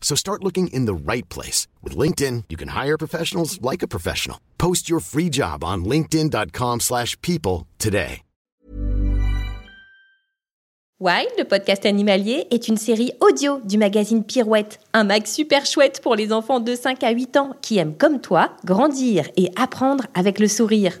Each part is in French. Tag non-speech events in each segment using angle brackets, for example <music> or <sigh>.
So start looking in the right place. With LinkedIn, you can hire professionals like a professional. Post your free job on linkedin.com/people today. Wild, le podcast animalier, est une série audio du magazine Pirouette, un mag super chouette pour les enfants de 5 à 8 ans qui aiment comme toi grandir et apprendre avec le sourire.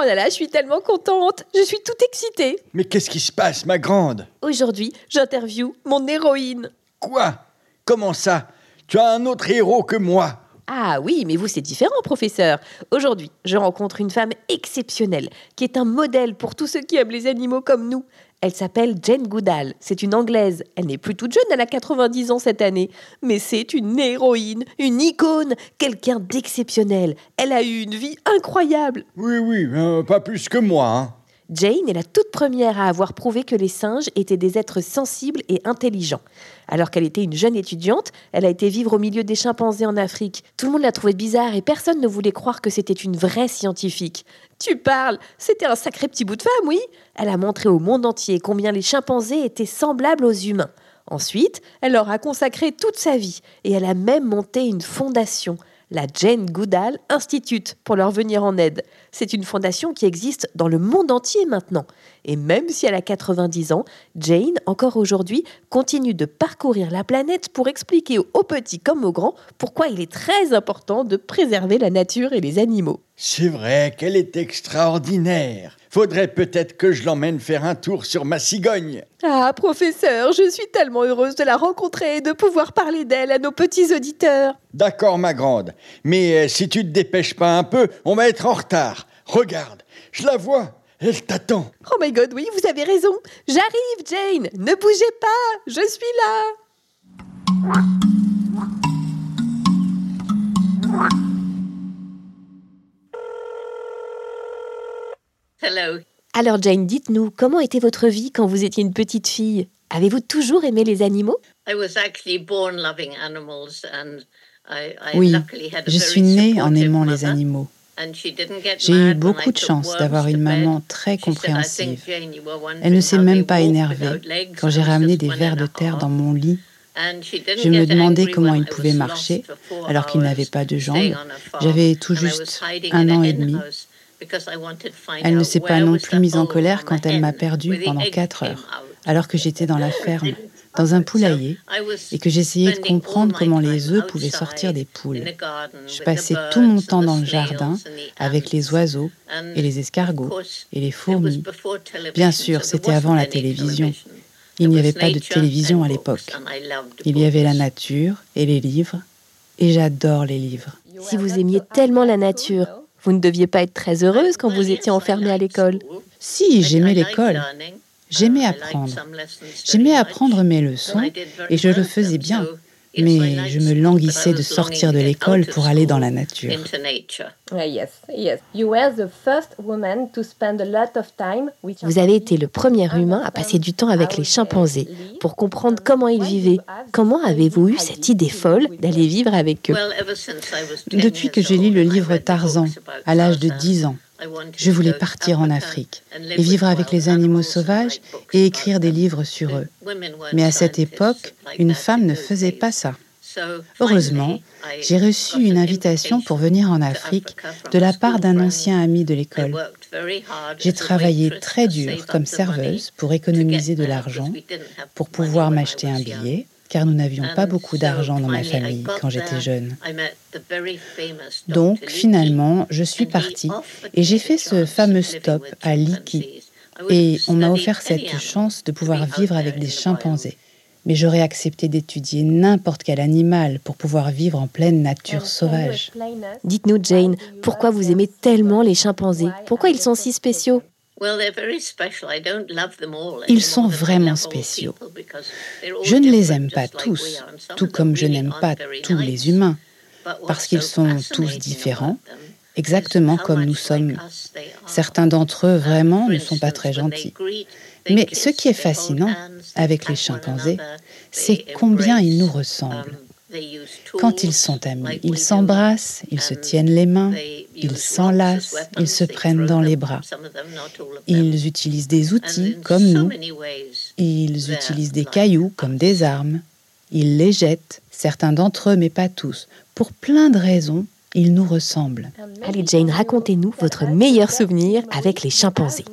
Oh là là, je suis tellement contente, je suis toute excitée. Mais qu'est-ce qui se passe, ma grande? Aujourd'hui, j'interview mon héroïne. Quoi? Comment ça? Tu as un autre héros que moi? Ah oui, mais vous c'est différent, professeur. Aujourd'hui, je rencontre une femme exceptionnelle, qui est un modèle pour tous ceux qui aiment les animaux comme nous. Elle s'appelle Jane Goodall, c'est une Anglaise. Elle n'est plus toute jeune, elle a 90 ans cette année. Mais c'est une héroïne, une icône, quelqu'un d'exceptionnel. Elle a eu une vie incroyable. Oui, oui, euh, pas plus que moi. Hein. Jane est la toute première à avoir prouvé que les singes étaient des êtres sensibles et intelligents. Alors qu'elle était une jeune étudiante, elle a été vivre au milieu des chimpanzés en Afrique. Tout le monde l'a trouvée bizarre et personne ne voulait croire que c'était une vraie scientifique. Tu parles C'était un sacré petit bout de femme, oui Elle a montré au monde entier combien les chimpanzés étaient semblables aux humains. Ensuite, elle leur a consacré toute sa vie et elle a même monté une fondation, la Jane Goodall Institute, pour leur venir en aide. C'est une fondation qui existe dans le monde entier maintenant. Et même si elle a 90 ans, Jane, encore aujourd'hui, continue de parcourir la planète pour expliquer aux petits comme aux grands pourquoi il est très important de préserver la nature et les animaux. C'est vrai qu'elle est extraordinaire. Faudrait peut-être que je l'emmène faire un tour sur ma cigogne. Ah, professeur, je suis tellement heureuse de la rencontrer et de pouvoir parler d'elle à nos petits auditeurs. D'accord, ma grande. Mais euh, si tu te dépêches pas un peu, on va être en retard. Regarde, je la vois. Elle t'attend. Oh my god, oui, vous avez raison. J'arrive, Jane. Ne bougez pas. Je suis là. Hello. Alors, Jane, dites-nous, comment était votre vie quand vous étiez une petite fille? Avez-vous toujours aimé les animaux? I was actually born loving animals and I, I Oui, luckily had a je suis née en aimant les mother, animaux. and she didn't get J'ai eu mad when beaucoup I de chance d'avoir une bed. maman très She said, "I think, compréhensive. Elle ne s'est même pas énervée quand I j'ai was ramené just des one vers and de a terre half. dans mon lit. And she didn't Je me demandais comment when ils I was pouvaient lost marcher alors qu'ils hours n'avaient pas de jambes. J'avais tout juste un an et demi. House because I wanted to find Elle ne s'est pas non plus mise en colère quand elle m'a the pendant quatre heures, alors que j'étais dans la <laughs> ferme, dans un poulailler, et que j'essayais de comprendre comment les œufs pouvaient sortir des poules. Je passais tout mon temps dans le jardin avec les oiseaux et les escargots et les fourmis. Bien sûr, c'était avant la télévision. Il n'y avait pas de télévision à l'époque. Il y avait la nature et les livres, et j'adore les livres. Si vous aimiez tellement la nature, vous ne deviez pas être très heureuse quand vous étiez enfermée à l'école. Si, j'aimais l'école. J'aimais apprendre. J'aimais apprendre mes leçons et je le faisais bien. Mais je me languissais de sortir de l'école pour aller dans la nature. Vous avez été le premier humain à passer du temps avec les chimpanzés pour comprendre comment ils vivaient. Comment avez-vous eu cette idée folle d'aller vivre avec eux Depuis que j'ai lu le livre Tarzan, à l'âge de 10 ans, je voulais partir en Afrique et vivre avec les animaux sauvages et écrire des livres sur eux. Mais à cette époque, une femme ne faisait pas ça. Heureusement, j'ai reçu une invitation pour venir en Afrique de la part d'un ancien ami de l'école. J'ai travaillé très dur comme serveuse pour économiser de l'argent, pour pouvoir m'acheter un billet, car nous n'avions pas beaucoup d'argent dans ma famille quand j'étais jeune. Donc finalement, je suis partie et j'ai fait ce fameux stop à Liki. Et on m'a offert cette chance de pouvoir vivre avec des chimpanzés mais j'aurais accepté d'étudier n'importe quel animal pour pouvoir vivre en pleine nature sauvage. Dites-nous, Jane, pourquoi vous aimez tellement les chimpanzés? Pourquoi ils sont si spéciaux? Ils sont vraiment spéciaux. Je ne les aime pas tous, tout comme je n'aime pas tous les humains, parce qu'ils sont tous différents, exactement comme nous sommes. Certains d'entre eux vraiment ne sont pas très gentils. Mais ce qui est fascinant avec les chimpanzés, c'est combien ils nous ressemblent. Quand ils sont amis, ils s'embrassent, ils se tiennent les mains, ils s'enlacent, ils se prennent dans les bras. Ils utilisent des outils comme nous. Ils utilisent des cailloux comme des armes. Ils les jettent, certains d'entre eux, mais pas tous. Pour plein de raisons, ils nous ressemblent. Allez Jane, racontez-nous votre meilleur souvenir avec les chimpanzés.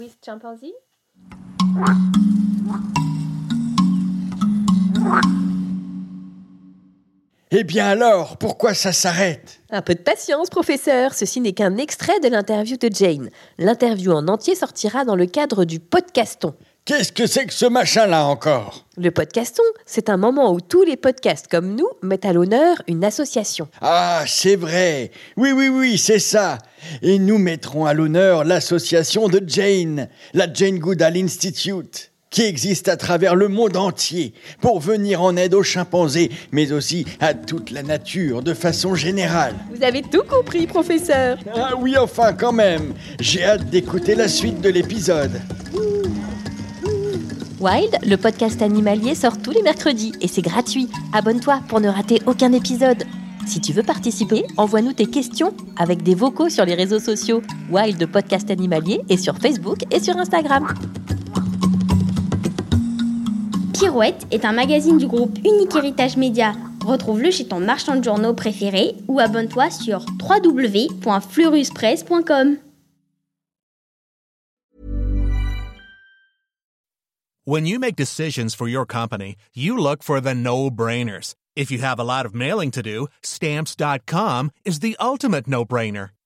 Eh bien alors, pourquoi ça s'arrête? Un peu de patience, professeur. Ceci n'est qu'un extrait de l'interview de Jane. L'interview en entier sortira dans le cadre du podcaston. Qu'est-ce que c'est que ce machin-là encore? Le podcaston, c'est un moment où tous les podcasts comme nous mettent à l'honneur une association. Ah, c'est vrai. Oui, oui, oui, c'est ça. Et nous mettrons à l'honneur l'association de Jane, la Jane Goodall Institute qui existe à travers le monde entier pour venir en aide aux chimpanzés, mais aussi à toute la nature de façon générale. Vous avez tout compris, professeur. Ah oui, enfin quand même. J'ai hâte d'écouter la suite de l'épisode. Wild, le podcast animalier, sort tous les mercredis et c'est gratuit. Abonne-toi pour ne rater aucun épisode. Si tu veux participer, envoie-nous tes questions avec des vocaux sur les réseaux sociaux Wild Podcast Animalier et sur Facebook et sur Instagram. Pirouette est un magazine du groupe Unique Héritage Média. Retrouve-le chez ton marchand de journaux préféré ou abonne-toi sur www.fleuruspresse.com. When you make decisions for your company, you look for the no-brainers. If you have a lot of mailing to do, stamps.com is the ultimate no-brainer.